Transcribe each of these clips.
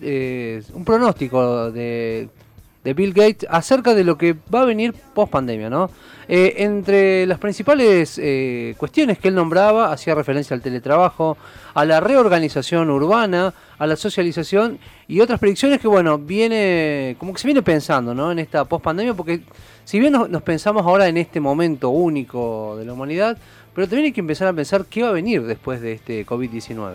un pronóstico de, Bill Gates acerca de lo que va a venir post pandemia, ¿no? Eh, entre las principales eh, cuestiones que él nombraba, hacía referencia al teletrabajo, a la reorganización urbana, a la socialización y otras predicciones que, bueno, viene, como que se viene pensando, ¿no? En esta post pandemia, porque si bien nos pensamos ahora en este momento único de la humanidad, pero también hay que empezar a pensar qué va a venir después de este COVID-19.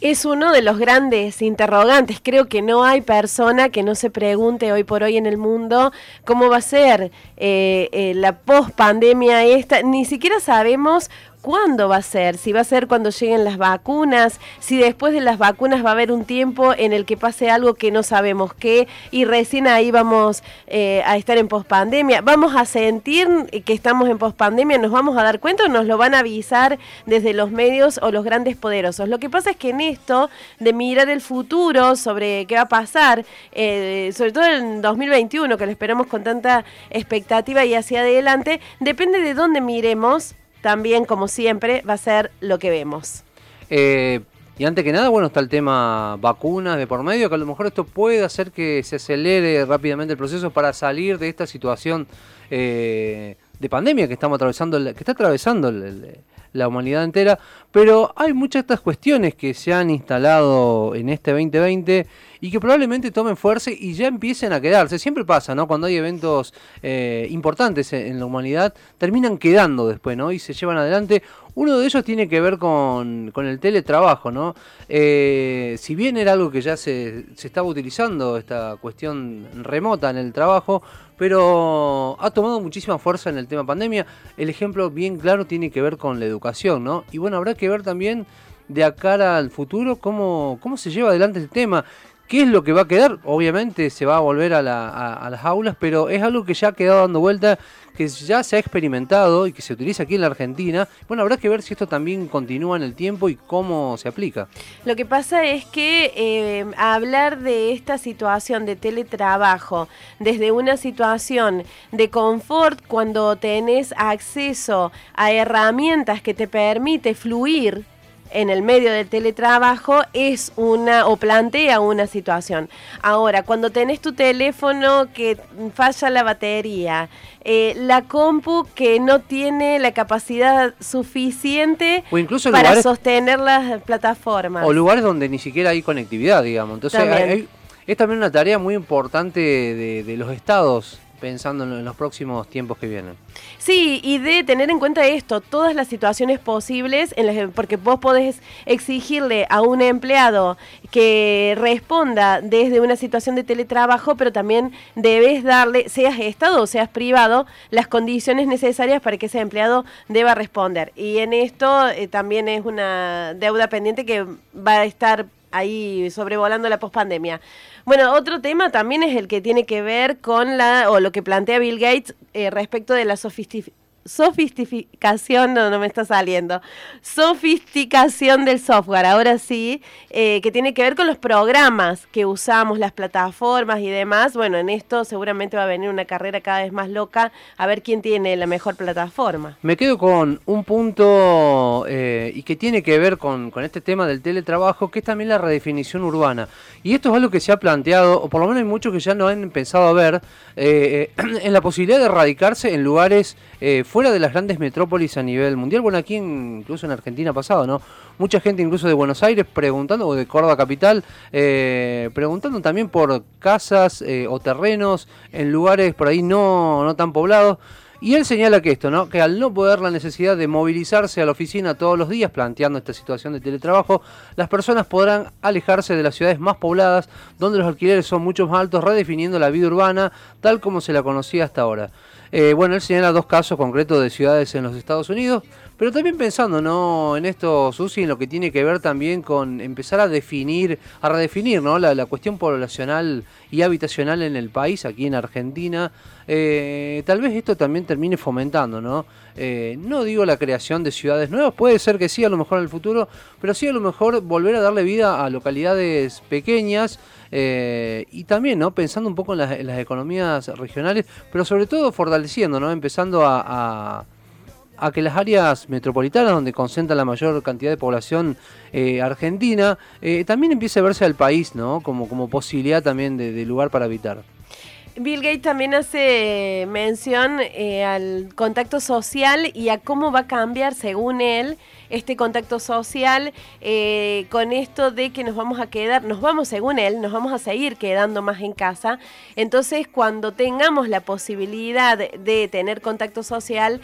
Es uno de los grandes interrogantes. Creo que no hay persona que no se pregunte hoy por hoy en el mundo cómo va a ser eh, eh, la post-pandemia esta. Ni siquiera sabemos cuándo va a ser, si va a ser cuando lleguen las vacunas, si después de las vacunas va a haber un tiempo en el que pase algo que no sabemos qué y recién ahí vamos eh, a estar en pospandemia. Vamos a sentir que estamos en pospandemia, nos vamos a dar cuenta o nos lo van a avisar desde los medios o los grandes poderosos. Lo que pasa es que en esto de mirar el futuro sobre qué va a pasar, eh, sobre todo en 2021, que lo esperamos con tanta expectativa y hacia adelante, depende de dónde miremos también, como siempre, va a ser lo que vemos. Eh, y antes que nada, bueno, está el tema vacunas de por medio, que a lo mejor esto puede hacer que se acelere rápidamente el proceso para salir de esta situación eh, de pandemia que estamos atravesando, que está atravesando la humanidad entera. Pero hay muchas de estas cuestiones que se han instalado en este 2020 y que probablemente tomen fuerza y ya empiecen a quedarse. Siempre pasa, ¿no? Cuando hay eventos eh, importantes en, la humanidad, terminan quedando después, ¿no? Y se llevan adelante. Uno de ellos tiene que ver con, el teletrabajo, ¿no? Eh, si bien era algo que ya se, se estaba utilizando, esta cuestión remota en el trabajo, pero ha tomado muchísima fuerza en el tema pandemia. El ejemplo bien claro tiene que ver con la educación, ¿no? Y bueno, habrá que ver también de acá al futuro cómo, cómo se lleva adelante el tema. ¿Qué es lo que va a quedar? Obviamente se va a volver a, las aulas, pero es algo que ya ha quedado dando vuelta, que ya se ha experimentado y que se utiliza aquí en la Argentina. Bueno, habrá que ver si esto también continúa en el tiempo y cómo se aplica. Lo que pasa es que eh, hablar de esta situación de teletrabajo desde una situación de confort cuando tenés acceso a herramientas que te permite fluir en el medio del teletrabajo es una o plantea una situación. Ahora, cuando tenés tu teléfono que falla la batería, eh, la compu que no tiene la capacidad suficiente para sostener las plataformas. O lugares donde ni siquiera hay conectividad, digamos. Entonces, es también una tarea muy importante de los estados pensando en los próximos tiempos que vienen. Sí, y de tener en cuenta esto, todas las situaciones posibles, en las, porque vos podés exigirle a un empleado que responda desde una situación de teletrabajo, pero también debes darle, seas Estado o seas privado, las condiciones necesarias para que ese empleado deba responder. Y en esto eh, también es una deuda pendiente que va a estar ahí sobrevolando la pospandemia. Bueno, otro tema también es el que tiene que ver con la, o lo que plantea Bill Gates eh, respecto de la sofisticación sofisticación, no, no me está saliendo, sofisticación del software, ahora sí, eh, que tiene que ver con los programas que usamos, las plataformas y demás. Bueno, en esto seguramente va a venir una carrera cada vez más loca a ver quién tiene la mejor plataforma. Me quedo con un punto eh, y que tiene que ver con, con este tema del teletrabajo, que es también la redefinición urbana. Y esto es algo que se ha planteado, o por lo menos hay muchos que ya no han pensado a ver, eh, en la posibilidad de radicarse en lugares fuera de las grandes metrópolis a nivel mundial, bueno, aquí incluso en Argentina ha pasado, ¿no? Mucha gente incluso de Buenos Aires preguntando, o de Córdoba Capital, eh, preguntando también por casas eh, o terrenos en lugares por ahí no, no tan poblados. Y él señala que esto, ¿no? Que al no poder la necesidad de movilizarse a la oficina todos los días, planteando esta situación de teletrabajo, las personas podrán alejarse de las ciudades más pobladas, donde los alquileres son mucho más altos, redefiniendo la vida urbana tal como se la conocía hasta ahora. Eh, bueno, él señala dos casos concretos de ciudades en los Estados Unidos, pero también pensando ¿no? en esto, Susi, en lo que tiene que ver también con empezar a definir, a redefinir ¿no? la, cuestión poblacional y habitacional en el país, aquí en Argentina. Eh, tal vez esto también termine fomentando, ¿no? Eh, no digo la creación de ciudades nuevas, puede ser que sí a lo mejor en el futuro, pero sí a lo mejor volver a darle vida a localidades pequeñas eh, y también, ¿no? Pensando un poco en las, economías regionales, pero sobre todo fortaleciendo, ¿no? Empezando a, a que las áreas metropolitanas, donde concentra la mayor cantidad de población eh, argentina, eh, también empiece a verse al país ¿no? como, como posibilidad también de, lugar para habitar. Bill Gates también hace mención eh, al contacto social y a cómo va a cambiar, según él, este contacto social con esto de que nos vamos a quedar, nos vamos, según él, nos vamos a seguir quedando más en casa. Entonces, cuando tengamos la posibilidad de tener contacto social,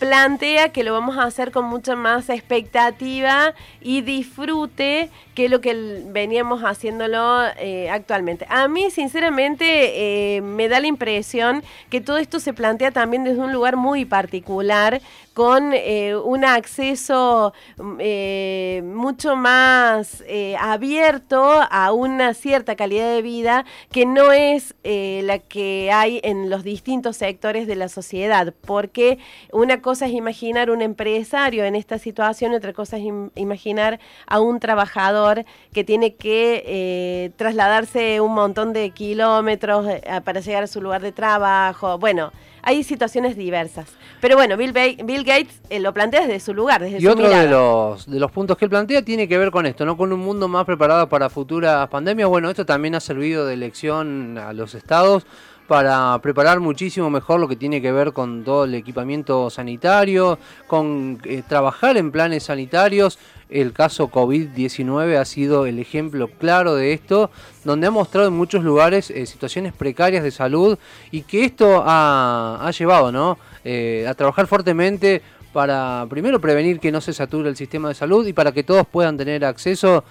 plantea que lo vamos a hacer con mucha más expectativa y disfrute que lo que veníamos haciéndolo eh, actualmente. A mí, sinceramente, eh, me da la impresión que todo esto se plantea también desde un lugar muy particular, con eh, un acceso mucho más abierto a una cierta calidad de vida que no es la que hay en los distintos sectores de la sociedad, porque una cosa es imaginar un empresario en esta situación, otra cosa es imaginar a un trabajador que tiene que eh, trasladarse un montón de kilómetros eh, para llegar a su lugar de trabajo. Bueno, hay situaciones diversas. Pero bueno, Bill, Bill Gates eh, lo plantea desde su lugar, desde y otro de los, de los puntos que él plantea tiene que ver con esto, ¿no? Con un mundo más preparado para futuras pandemias. Bueno, esto también ha servido de lección a los estados para preparar muchísimo mejor lo que tiene que ver con todo el equipamiento sanitario, con eh, trabajar en planes sanitarios. El caso COVID-19 ha sido el ejemplo claro de esto, donde ha mostrado en muchos lugares eh, situaciones precarias de salud y que esto ha, llevado ¿no? Eh, a trabajar fuertemente para primero prevenir que no se sature el sistema de salud y para que todos puedan tener acceso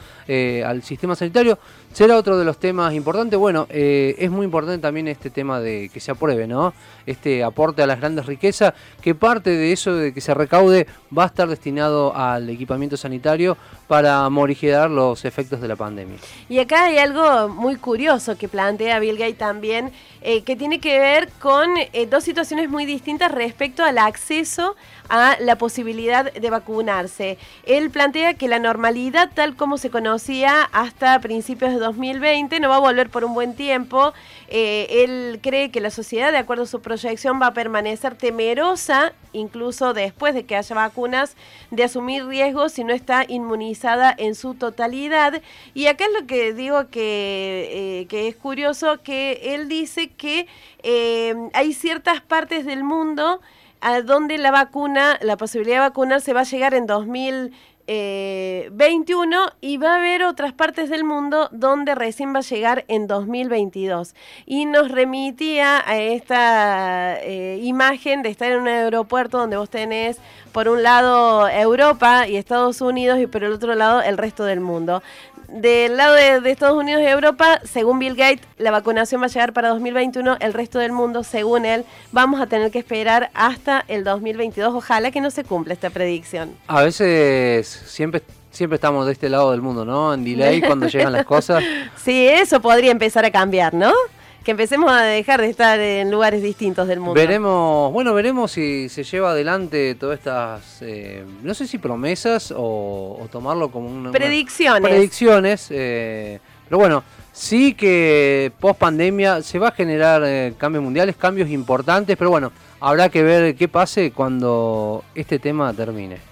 al sistema sanitario. Será otro de los temas importantes. Bueno, eh, es muy importante también este tema de que se apruebe, ¿no? Este aporte a las grandes riquezas, que parte de eso de que se recaude va a estar destinado al equipamiento sanitario para morigerar los efectos de la pandemia. Y acá hay algo muy curioso que plantea Bill Gates también, eh, que tiene que ver con dos situaciones muy distintas respecto al acceso a la posibilidad de vacunarse. Él plantea que la normalidad tal como se conocía hasta principios 2020 no va a volver por un buen tiempo. Eh, él cree que la sociedad, de acuerdo a su proyección, va a permanecer temerosa, incluso después de que haya vacunas, de asumir riesgos si no está inmunizada en su totalidad. Y acá es lo que digo que, eh, es curioso, que él dice que eh, hay ciertas partes del mundo a donde la vacuna, la posibilidad de vacunar se va a llegar en 2021 eh, y va a haber otras partes del mundo donde recién va a llegar en 2022. Y nos remitía a esta eh, imagen de estar en un aeropuerto donde vos tenés por un lado Europa y Estados Unidos y por el otro lado el resto del mundo del lado de, Estados Unidos y Europa, según Bill Gates, la vacunación va a llegar para 2021. El resto del mundo, según él, vamos a tener que esperar hasta el 2022. Ojalá que no se cumpla esta predicción. A veces siempre siempre estamos de este lado del mundo, ¿no? En delay cuando llegan las cosas. Sí, eso podría empezar a cambiar, ¿no? Que empecemos a dejar de estar en lugares distintos del mundo. Veremos, bueno, veremos si se lleva adelante todas estas, eh, no sé si promesas o, tomarlo como una... Predicciones. predicciones, eh, pero bueno, sí que post pandemia se va a generar eh, cambios mundiales, cambios importantes, pero bueno, habrá que ver qué pase cuando este tema termine.